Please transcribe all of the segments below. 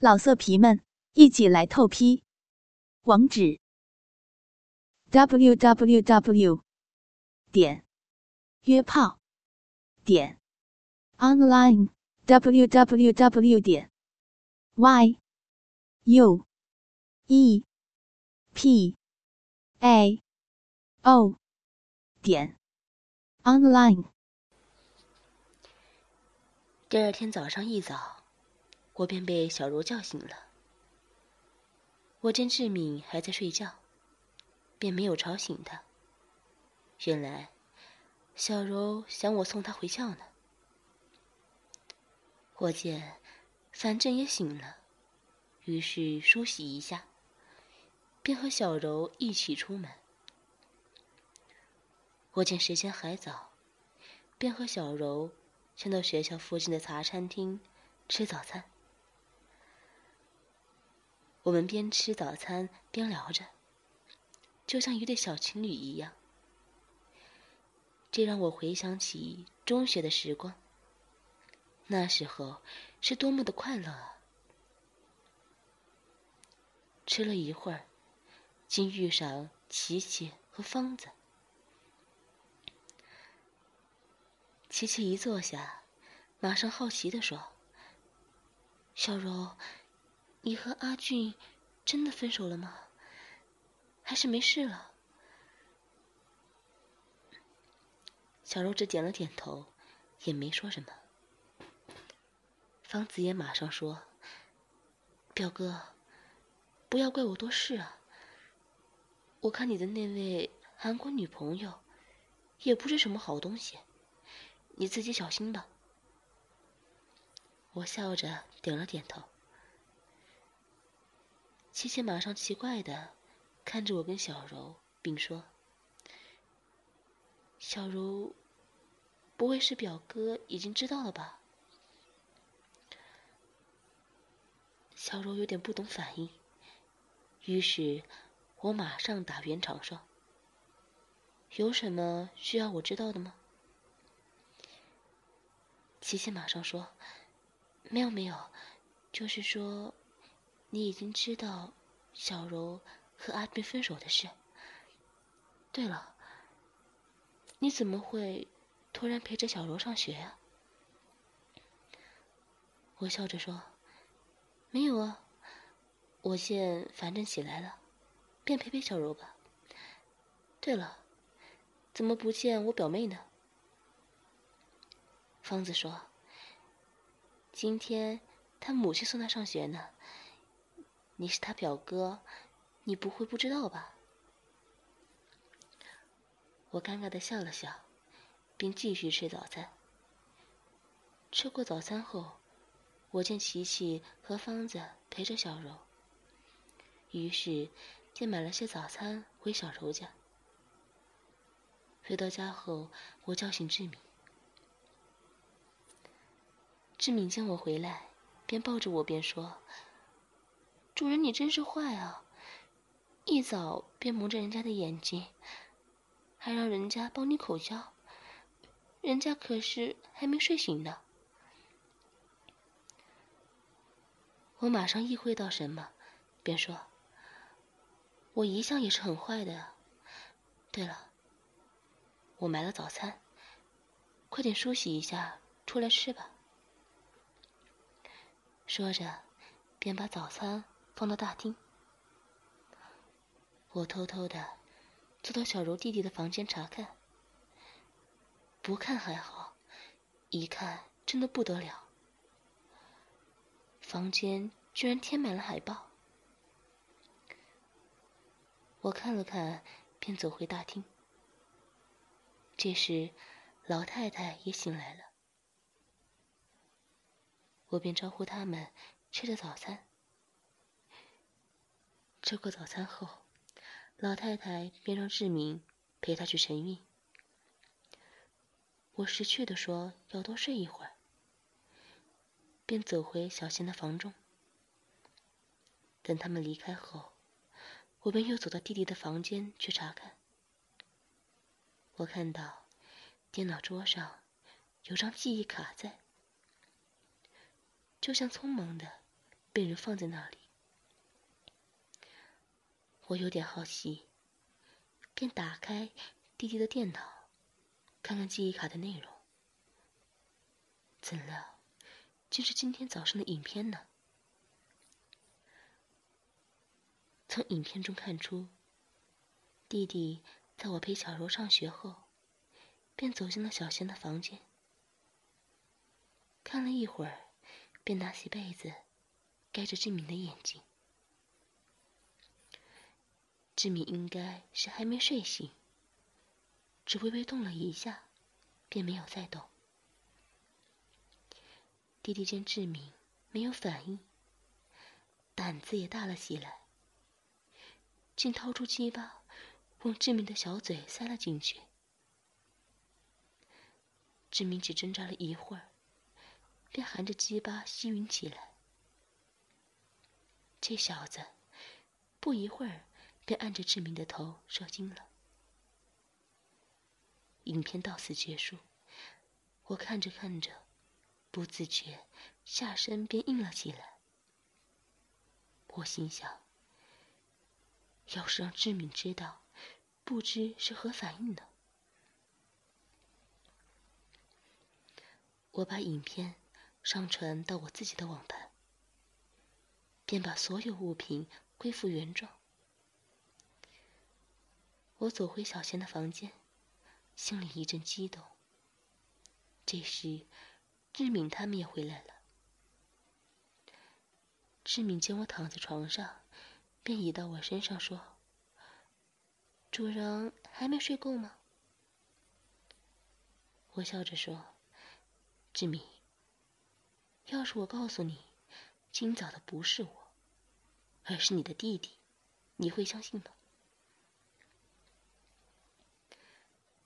老色皮们，一起来透批！网址：w w w 点约炮点 online w w w 点 y u e p a o 点 online。第二天早上一早。我便被小柔叫醒了。我见志敏还在睡觉，便没有吵醒他。原来，小柔想我送她回校呢。我见反正也醒了，于是梳洗一下，便和小柔一起出门。我见时间还早，便和小柔先到学校附近的茶餐厅吃早餐。我们边吃早餐边聊着，就像一对小情侣一样。这让我回想起中学的时光。那时候是多么的快乐啊！吃了一会儿，竟遇上琪琪和芳子。琪琪一坐下，马上好奇的说：“小柔。”你和阿俊真的分手了吗？还是没事了？小柔只点了点头，也没说什么。方子也马上说：“表哥，不要怪我多事啊。我看你的那位韩国女朋友，也不是什么好东西，你自己小心吧。”我笑着点了点头。琪琪马上奇怪的看着我跟小柔，并说：“小柔，不会是表哥已经知道了吧？”小柔有点不懂反应，于是我马上打圆场说：“有什么需要我知道的吗？”琪琪马上说：“没有没有，就是说。”你已经知道小柔和阿斌分手的事。对了，你怎么会突然陪着小柔上学呀？我笑着说：“没有啊，我现反正起来了，便陪陪小柔吧。对了，怎么不见我表妹呢？”方子说：“今天他母亲送她上学呢。”你是他表哥，你不会不知道吧？我尴尬的笑了笑，并继续吃早餐。吃过早餐后，我见琪琪和芳子陪着小柔，于是便买了些早餐回小柔家。回到家后，我叫醒志敏。志敏见我回来，便抱着我，便说。主人，你真是坏啊！一早便蒙着人家的眼睛，还让人家帮你口交，人家可是还没睡醒呢。我马上意会到什么，便说：“我一向也是很坏的。对了，我买了早餐，快点梳洗一下，出来吃吧。”说着，便把早餐。放到大厅，我偷偷的走到小柔弟弟的房间查看。不看还好，一看真的不得了。房间居然贴满了海报。我看了看，便走回大厅。这时，老太太也醒来了，我便招呼他们吃着早餐。吃过早餐后，老太太便让志明陪她去晨运。我识趣的说要多睡一会儿，便走回小贤的房中。等他们离开后，我便又走到弟弟的房间去查看。我看到电脑桌上有张记忆卡在，就像匆忙的被人放在那里。我有点好奇，便打开弟弟的电脑，看看记忆卡的内容。怎料，竟是今天早上的影片呢？从影片中看出，弟弟在我陪小柔上学后，便走进了小贤的房间，看了一会儿，便拿起被子盖着志敏的眼睛。志敏应该是还没睡醒，只微微动了一下，便没有再动。弟弟见志敏没有反应，胆子也大了起来。竟掏出鸡巴，往志明的小嘴塞了进去。志明只挣扎了一会儿，便含着鸡巴吸吮起来。这小子不一会儿便按着志明的头射精了。影片到此结束，我看着看着，不自觉下身便硬了起来。我心想。要是让志敏知道，不知是何反应呢？我把影片上传到我自己的网盘，便把所有物品恢复原状。我走回小贤的房间，心里一阵激动。这时，志敏他们也回来了。志敏见我躺在床上。便倚到我身上说：“主人还没睡够吗？”我笑着说：“志敏，要是我告诉你，今早的不是我，而是你的弟弟，你会相信吗？”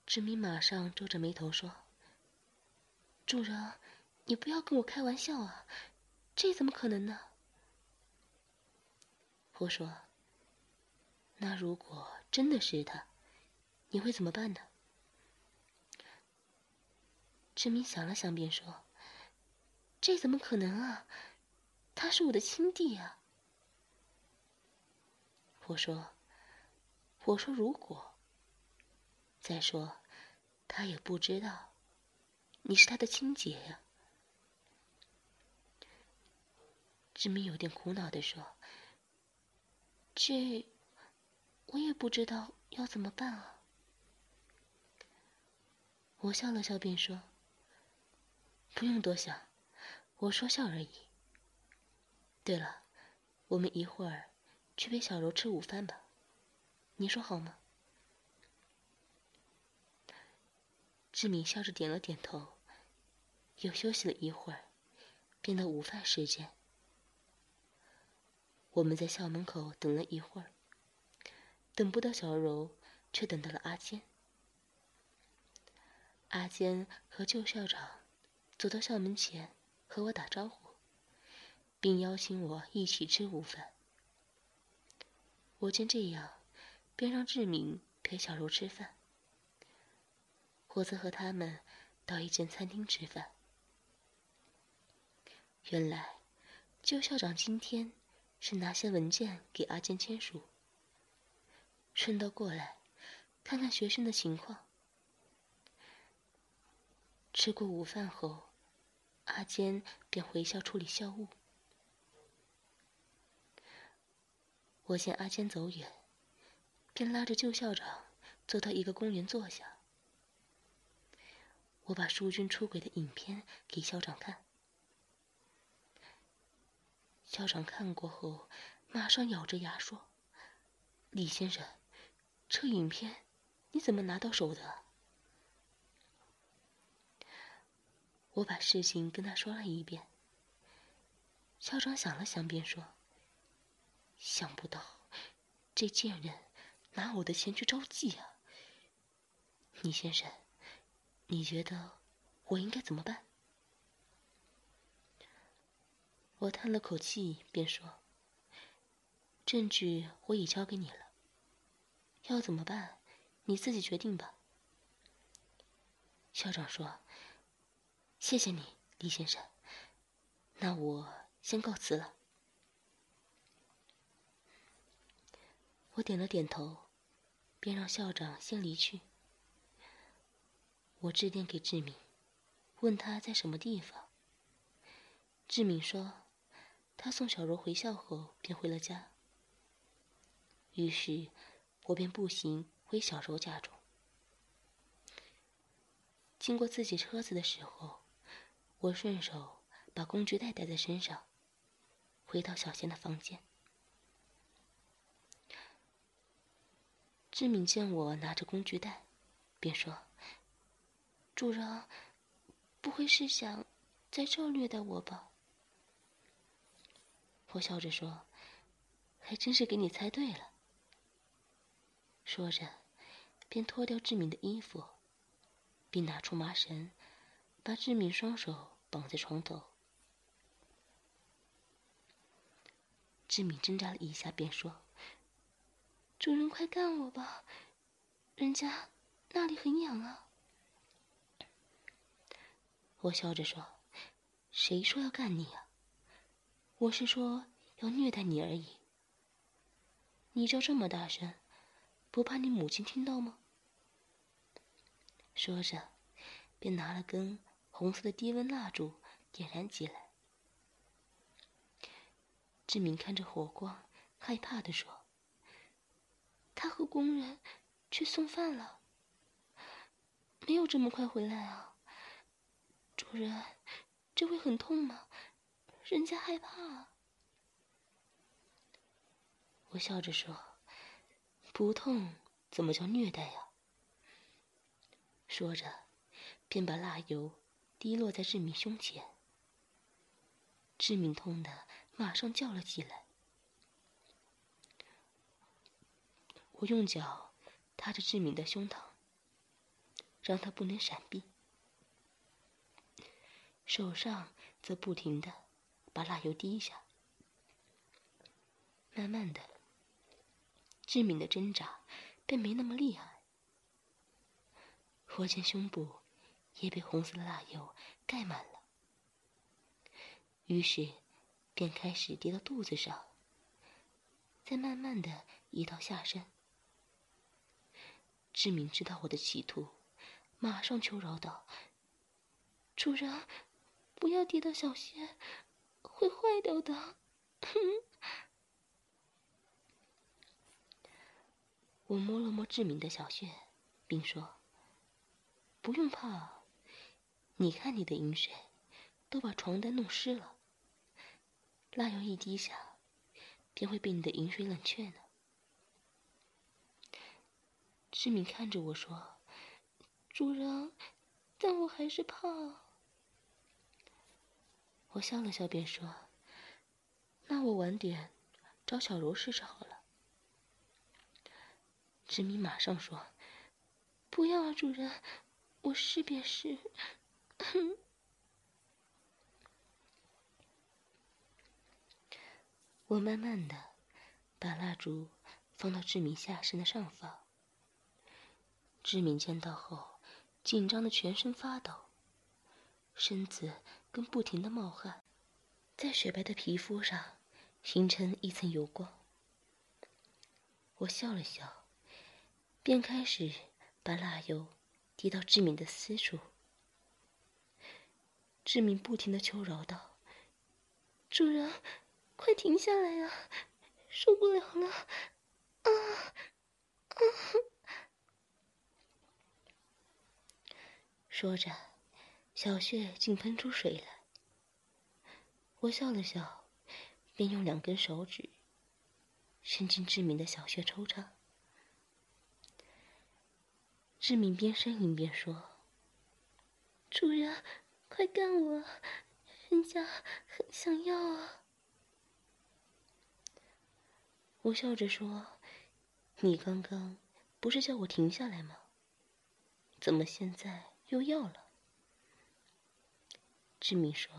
志明马上皱着眉头说：“主人，你不要跟我开玩笑啊，这怎么可能呢？”我说：“那如果真的是他，你会怎么办呢？”志明想了想，便说：“这怎么可能啊？他是我的亲弟啊！”我说：“我说如果，再说，他也不知道你是他的亲姐呀。”志明有点苦恼的说。这，我也不知道要怎么办啊。我笑了笑，便说：“不用多想，我说笑而已。对了，我们一会儿去陪小柔吃午饭吧，你说好吗？”志敏笑着点了点头，又休息了一会儿，便到午饭时间。我们在校门口等了一会儿，等不到小柔，却等到了阿坚。阿坚和旧校长走到校门前，和我打招呼，并邀请我一起吃午饭。我见这样，便让志敏陪小柔吃饭，我则和他们到一间餐厅吃饭。原来，旧校长今天。是拿些文件给阿坚签署，顺道过来看看学生的情况。吃过午饭后，阿坚便回校处理校务。我见阿坚走远，便拉着旧校长走到一个公园坐下。我把淑君出轨的影片给校长看。校长看过后，马上咬着牙说：“李先生，这影片你怎么拿到手的？”我把事情跟他说了一遍。校长想了想，便说：“想不到这贱人拿我的钱去招妓啊！李先生，你觉得我应该怎么办？我叹了口气便说证据我已交给你了要怎么办你自己决定吧。校长说谢谢你李先生那我先告辞了。我点了点头便让校长先离去。我致电给志敏，问他在什么地方。志敏说，他送小柔回校后便回了家。于是，我便步行回小柔家中。经过自己车子的时候，我顺手把工具袋带在身上，回到小贤的房间。志敏见我拿着工具袋，便说：“主人，不会是想在这虐待我吧？”我笑着说：“还真是给你猜对了。”说着，便脱掉志敏的衣服，并拿出麻绳，把志敏双手绑在床头。志敏挣扎了一下，便说：“主人，快干我吧，人家那里很痒啊。”我笑着说：“谁说要干你啊？我是说要虐待你而已。你叫这么大声。”不怕你母亲听到吗？说着，便拿了根红色的低温蜡烛，点燃起来。志明看着火光，害怕的说：“他和工人去送饭了，没有这么快回来啊。主人，这会很痛吗？人家害怕。”我笑着说。不痛怎么叫虐待呀？说着，便把蜡油滴落在志敏胸前。志敏痛的马上叫了起来。我用脚踏着志敏的胸膛，让他不能闪避，手上则不停的把蜡油滴下，慢慢的。志敏的挣扎便没那么厉害，我见胸部也被红色的蜡油盖满了，于是便开始滴到肚子上，再慢慢的移到下身。志敏知道我的企图，马上求饶道：“主人，不要滴到小穴，会坏掉的。”我摸了摸志明的小穴，并说：“不用怕，你看你的饮水，都把床单弄湿了。蜡油一滴下，便会被你的饮水冷却呢。”志明看着我说：“主人，但我还是怕。”我笑了笑，便说：“那我晚点找小柔试试好了。”志明马上说：“不要啊，主人，我试便是。我慢慢的把蜡烛放到志明下身的上方。志明见到后，紧张的全身发抖，身子更不停的冒汗，在雪白的皮肤上形成一层油光。我笑了笑。便开始把蜡油滴到志敏的私处。志敏不停的求饶道：“主人，快停下来呀，受不了了！”啊啊！说着，小穴竟喷出水来。我笑了笑，便用两根手指伸进志敏的小穴抽插。志敏边呻吟边说：“主人，快干我，人家很想要啊。”我笑着说：“你刚刚不是叫我停下来吗？怎么现在又要了？”志敏说：“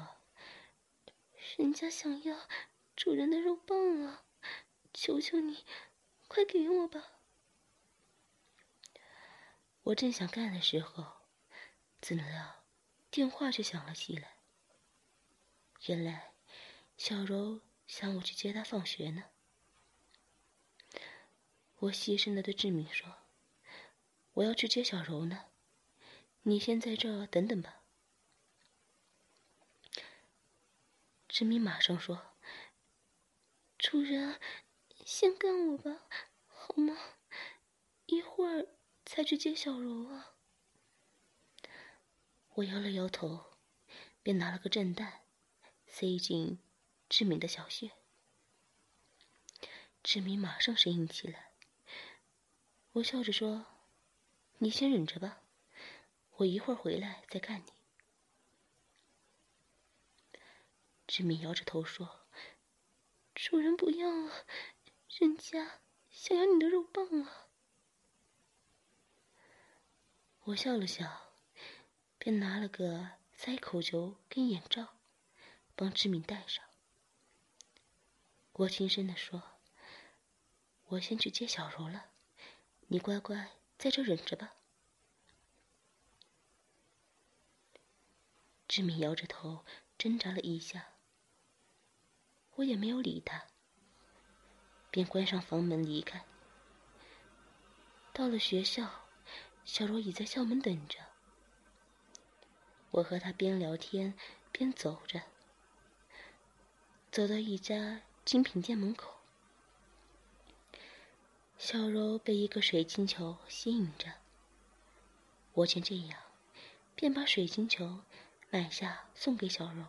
人家想要主人的肉棒啊，求求你，快给我吧。”我正想干的时候，怎料电话却响了起来。原来小柔想我去接她放学呢。我细声的对志明说：“我要去接小柔呢，你先在这儿等等吧。”志明马上说：“主人，先跟我吧，好吗？一会儿才去接小柔啊。”我摇了摇头，便拿了个震弹，塞进志明的小穴。志明马上呻吟起来。我笑着说：“你先忍着吧，我一会儿回来再看你。”志敏摇着头说：“主人不要啊，人家想要你的肉棒啊。”我笑了笑。便拿了个塞口球跟眼罩，帮志敏戴上。我轻声的说：“我先去接小柔了，你乖乖在这忍着吧。”志敏摇着头，挣扎了一下。我也没有理他，便关上房门离开。到了学校，小柔已在校门等着。我和他边聊天边走着，走到一家精品店门口，小柔被一个水晶球吸引着。我见这样，便把水晶球买下送给小柔。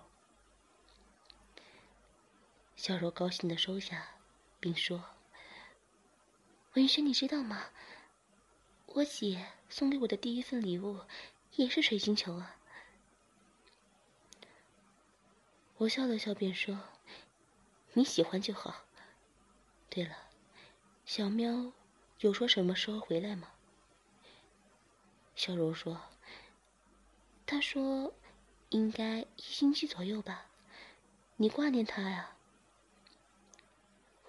小柔高兴的收下，并说：“文轩，你知道吗？我姐送给我的第一份礼物，也是水晶球啊。”我笑了笑，便说：“你喜欢就好。对了，小喵有说什么时候回来吗？”小柔说：“他说应该一星期左右吧。你挂念他呀？”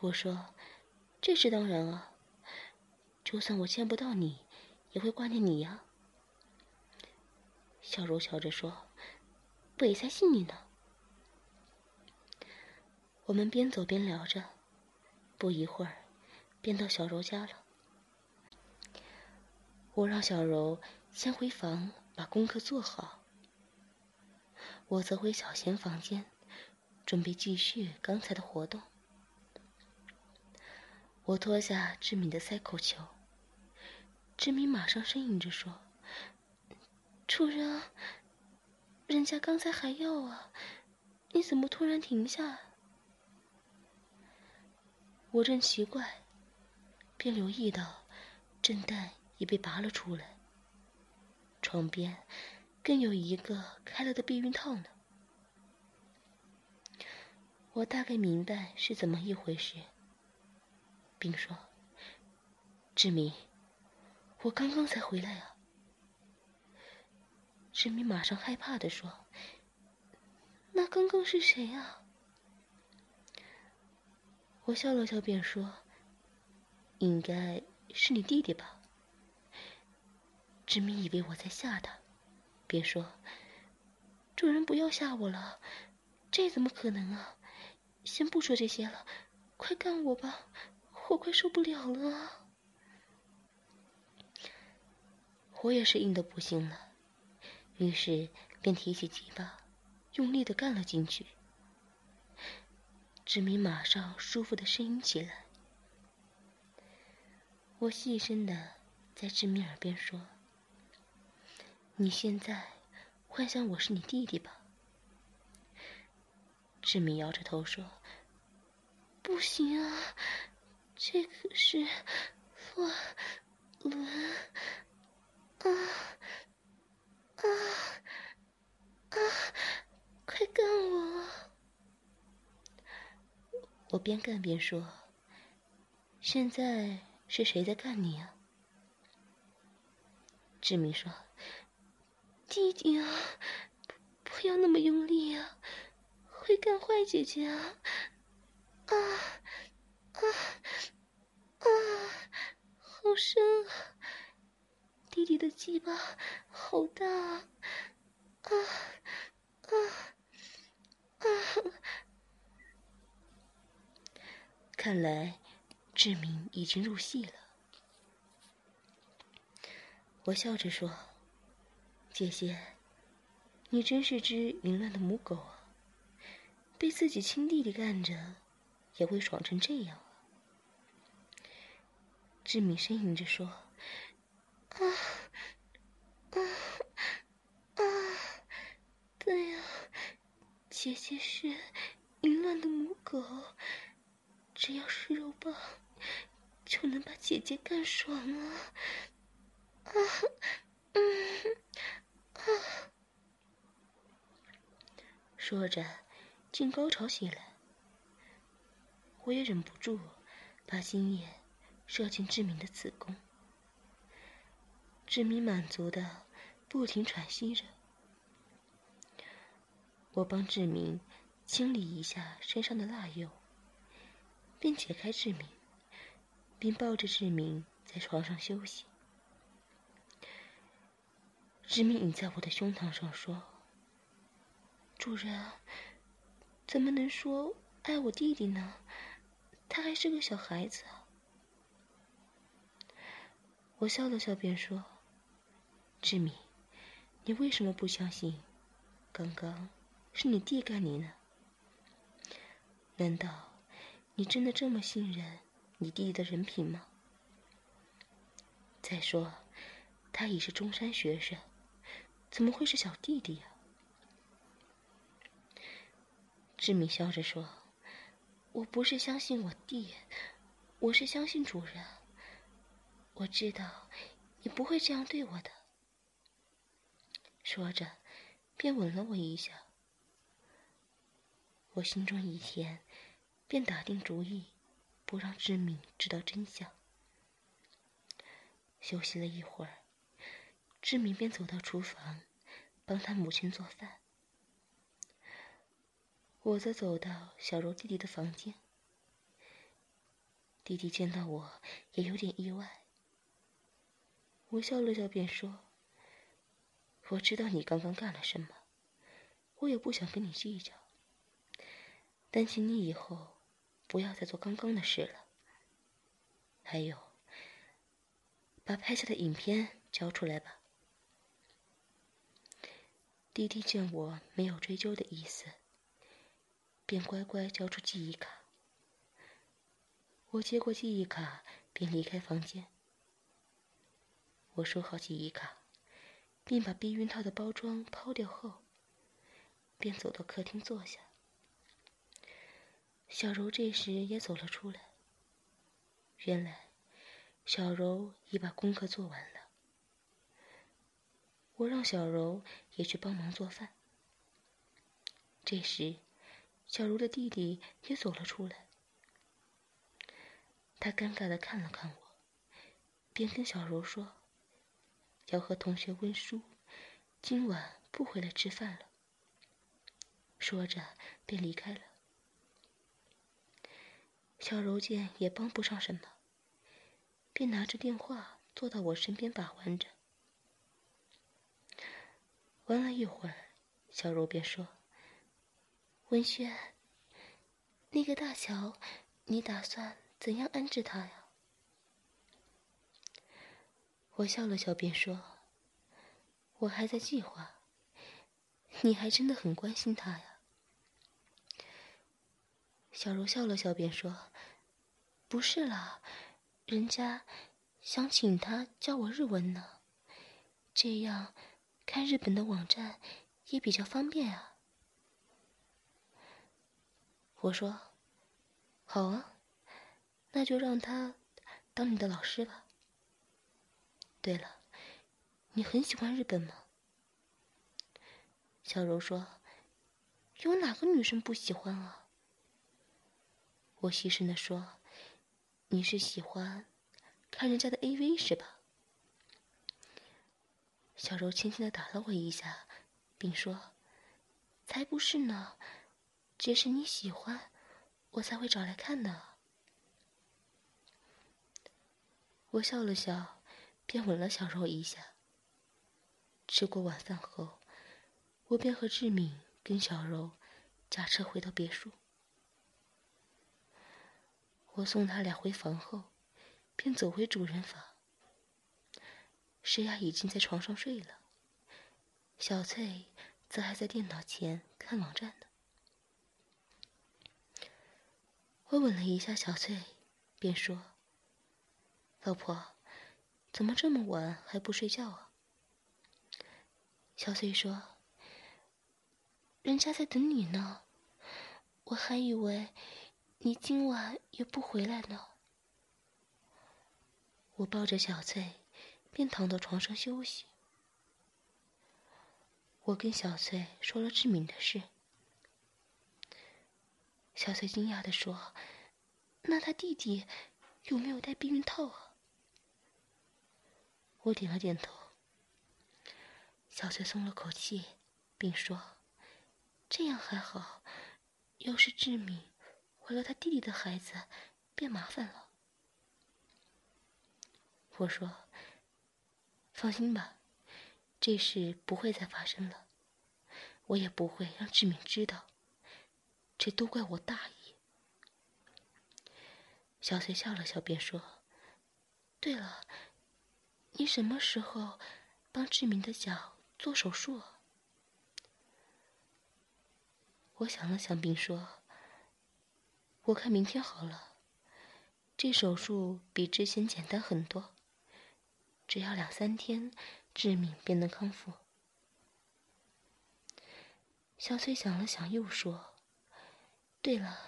我说：“这是当然啊，就算我见不到你，也会挂念你呀。”小柔笑着说：“我也才信你呢。”我们边走边聊着，不一会儿，便到小柔家了。我让小柔先回房把功课做好，我则回小贤房间，准备继续刚才的活动。我脱下志敏的塞口球，志敏马上呻吟着说：“主人，人家刚才还要啊，你怎么突然停下？”我正奇怪，便留意到震蛋已被拔了出来，床边更有一个开了的避孕套呢。我大概明白是怎么一回事，并说：“志明，我刚刚才回来啊。”志明马上害怕的说：“那刚刚是谁啊？”我笑了笑，便说：“应该是你弟弟吧。”志明以为我在吓他，便说：“主人不要吓我了，这怎么可能啊？先不说这些了，快干我吧，我快受不了了。”我也是硬的不行了，于是便提起鸡巴，用力的干了进去。志明马上舒服的呻吟起来。我细声的在志明耳边说：“你现在幻想我是你弟弟吧？”志明摇着头说：“不行啊，这可是乱伦啊啊啊！快干我！”我边干边说：“现在是谁在干你啊？”志明说：“弟弟啊，不要那么用力啊，会干坏姐姐！啊啊深啊！弟弟的鸡巴好大啊！啊啊啊！看来志明已经入戏了。我笑着说：“姐姐，你真是只凌乱的母狗啊！被自己亲弟弟干着，也会爽成这样。”志敏呻吟着说：“啊，啊，啊，对呀，姐姐是淫乱的母狗，只要是肉棒，就能把姐姐干爽啊！”啊，嗯，啊，说着，竟高潮起来。我也忍不住，把精液射进志明的子宫。志明满足的不停喘息着。我帮志明清理一下身上的蜡油，并解开志明，并抱着志明在床上休息。志明倚在我的胸膛上说：“主人，怎么能说爱我弟弟呢？他还是个小孩子。”我笑了笑，便说：“志敏，你为什么不相信？刚刚是你弟干你呢？难道你真的这么信任你弟弟的人品吗？再说，他已是中山学生。”怎么会是小弟弟呀？志敏笑着说：“我不是相信我弟，我是相信主人。我知道你不会这样对我的。”说着，便吻了我一下。我心中一甜，便打定主意，不让志敏知道真相。休息了一会儿。志敏便走到厨房，帮他母亲做饭。我则走到小柔弟弟的房间。弟弟见到我也有点意外。我笑了笑，便说：“我知道你刚刚干了什么，我也不想跟你计较。但请你以后不要再做刚刚的事了。还有，把拍下的影片交出来吧。”弟弟见我没有追究的意思，便乖乖交出记忆卡。我接过记忆卡，便离开房间。我收好记忆卡，并把避孕套的包装抛掉后，便走到客厅坐下。小柔这时也走了出来。原来，小柔已把功课做完了。我让小柔也去帮忙做饭。这时，小柔的弟弟也走了出来。他尴尬的看了看我，便跟小柔说：“要和同学温书，今晚不回来吃饭了。”说着便离开了。小柔见也帮不上什么，便拿着电话坐到我身边把玩着。玩了一会儿，小柔便说：“文轩，那个大乔，你打算怎样安置他呀？”我笑了笑，便说：“我还在计划。你还真的很关心他呀。”小柔笑了笑，便说：“不是啦，人家想请他教我日文呢，这样。”看日本的网站也比较方便啊。我说：“好啊，那就让他当你的老师吧。”对了，你很喜欢日本吗？小柔说：“有哪个女生不喜欢啊？”我细声的说：“你是喜欢看人家的 AV 是吧？”小柔轻轻的打了我一下，并说：“才不是呢，只是你喜欢，我才会找来看的。”我笑了笑，便吻了小柔一下。吃过晚饭后，我便和志敏跟小柔驾车回到别墅。我送他俩回房后，便走回主人房。诗雅已经在床上睡了，小翠则还在电脑前看网站呢。我吻了一下小翠，便说：“老婆，怎么这么晚还不睡觉啊？”小翠说：“人家在等你呢，我还以为你今晚也不回来呢。”我抱着小翠，便躺到床上休息。我跟小翠说了志敏的事。小翠惊讶地说：“那他弟弟有没有带避孕套啊？”我点了点头。小翠松了口气，并说：“这样还好，要是志敏怀了他弟弟的孩子，便麻烦了。”我说：“放心吧，这事不会再发生了，我也不会让志敏知道。”这都怪我大意。小翠笑了笑，便说：“对了，你什么时候帮志明的脚做手术？”我想了想，并说：“我看明天好了。这手术比之前简单很多，只要两三天，志敏便能康复。”小翠想了想，又说。对了，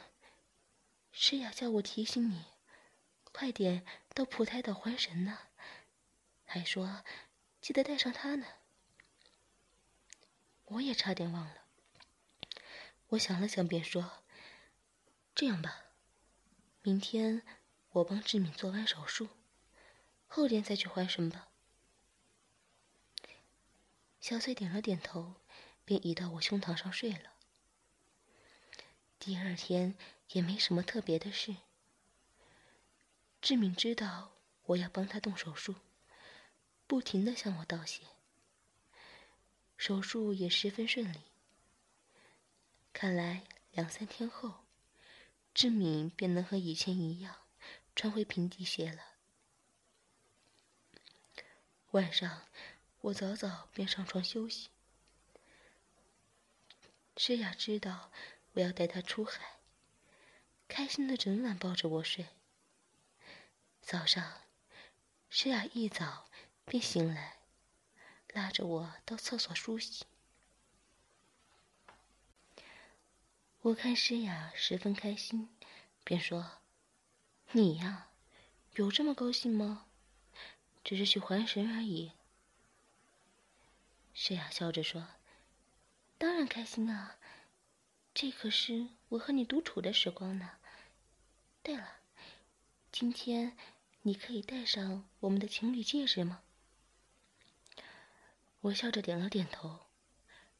诗雅叫我提醒你，快点到普台岛还神呢，还说记得带上他呢。我也差点忘了。我想了想，便说：“这样吧，明天我帮志敏做完手术，后天再去还神吧。”小翠点了点头，便移到我胸膛上睡了。第二天也没什么特别的事。志敏知道我要帮他动手术，不停的向我道谢。手术也十分顺利。看来两三天后，志敏便能和以前一样穿回平底鞋了。晚上，我早早便上床休息。诗雅知道。我要带他出海，开心的整晚抱着我睡。早上，诗雅一早便醒来，拉着我到厕所梳洗。我看诗雅十分开心，便说：“你呀，有这么高兴吗？只是去还神而已。”诗雅笑着说：“当然开心啊。”这可是我和你独处的时光呢。对了，今天你可以戴上我们的情侣戒指吗？我笑着点了点头。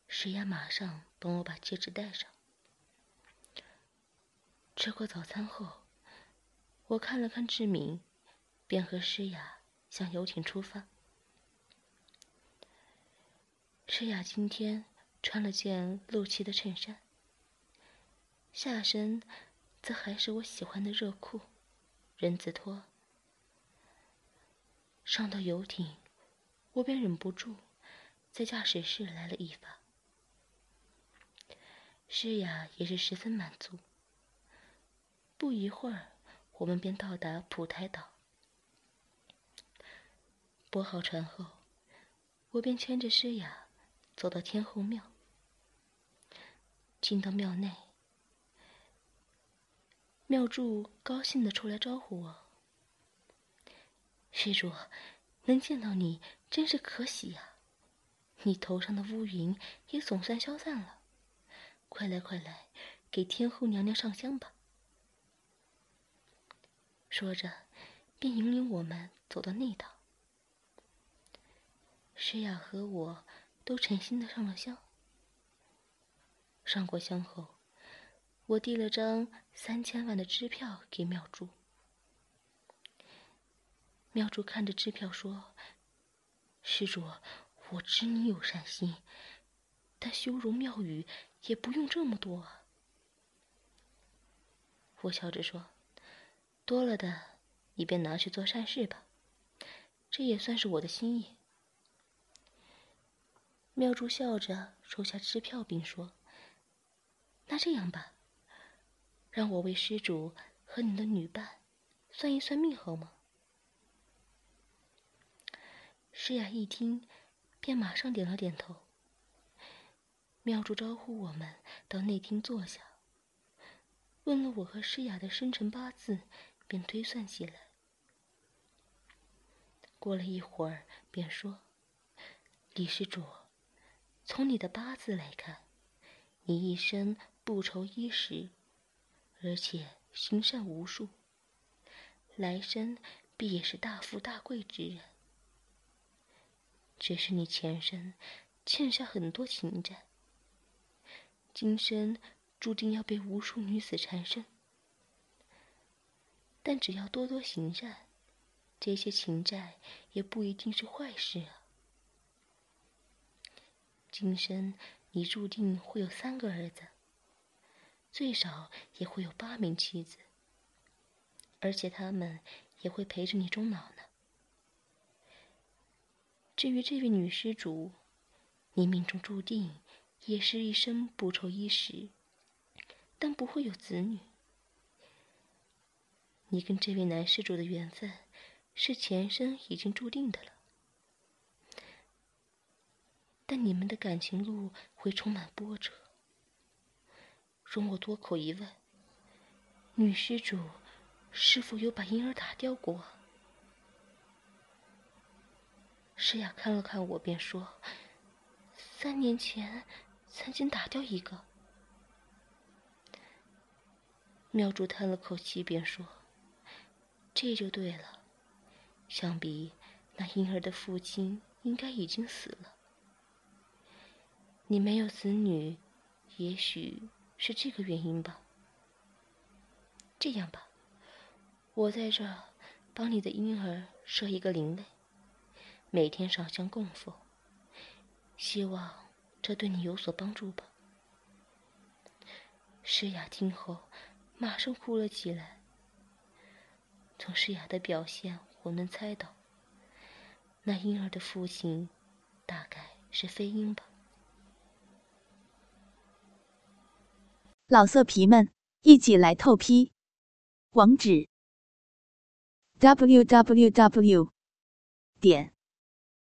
石雅马上帮我把戒指戴上。吃过早餐后，我看了看志明，便和诗雅向游艇出发。诗雅今天穿了件露脐的衬衫。下身，则还是我喜欢的热裤，人字拖。上到游艇，我便忍不住在驾驶室来了一发。诗雅也是十分满足。不一会儿，我们便到达普台岛。泊好船后，我便牵着诗雅走到天后庙。进到庙内。庙祝高兴的出来招呼我：“施主，能见到你真是可喜呀！你头上的乌云也总算消散了，快来快来，给天后娘娘上香吧。”说着，便引领我们走到内堂。诗雅和我都诚心的上了香。上过香后。我递了张三千万的支票给妙珠。妙珠看着支票说：“施主，我知你有善心，但修容庙宇也不用这么多。”我笑着说：“多了的，你便拿去做善事吧，这也算是我的心意。”妙珠笑着收下支票，并说：“那这样吧，让我为施主和你的女伴算一算命，好吗？”诗雅一听，便马上点了点头。妙珠招呼我们到内厅坐下，问了我和诗雅的生辰八字，便推算起来。过了一会儿，便说：“李施主，从你的八字来看，你一生不愁衣食，而且行善无数，来生必也是大富大贵之人。只是你前生欠下很多情债，今生注定要被无数女子缠身。但只要多多行善。”这些情债也不一定是坏事啊。今生你注定会有三个儿子，最少也会有八名妻子，而且他们也会陪着你终老呢。至于这位女施主，你命中注定也是一生不愁衣食，但不会有子女。你跟这位男施主的缘分。是前生已经注定的了，但你们的感情路会充满波折。容我多口一问，女施主是否有把婴儿打掉过？诗雅看了看我，便说：“三年前曾经打掉一个。”妙珠叹了口气，便说：“这就对了。”想必那婴儿的父亲应该已经死了。你没有子女，也许是这个原因吧。这样吧，我在这儿帮你的婴儿设一个灵位，每天烧香供奉，希望这对你有所帮助吧。诗雅听后，马上哭了起来。从诗雅的表现。我能猜到，那婴儿的父亲大概是飞鹰吧。老色皮们，一起来透批！网址：w w w 点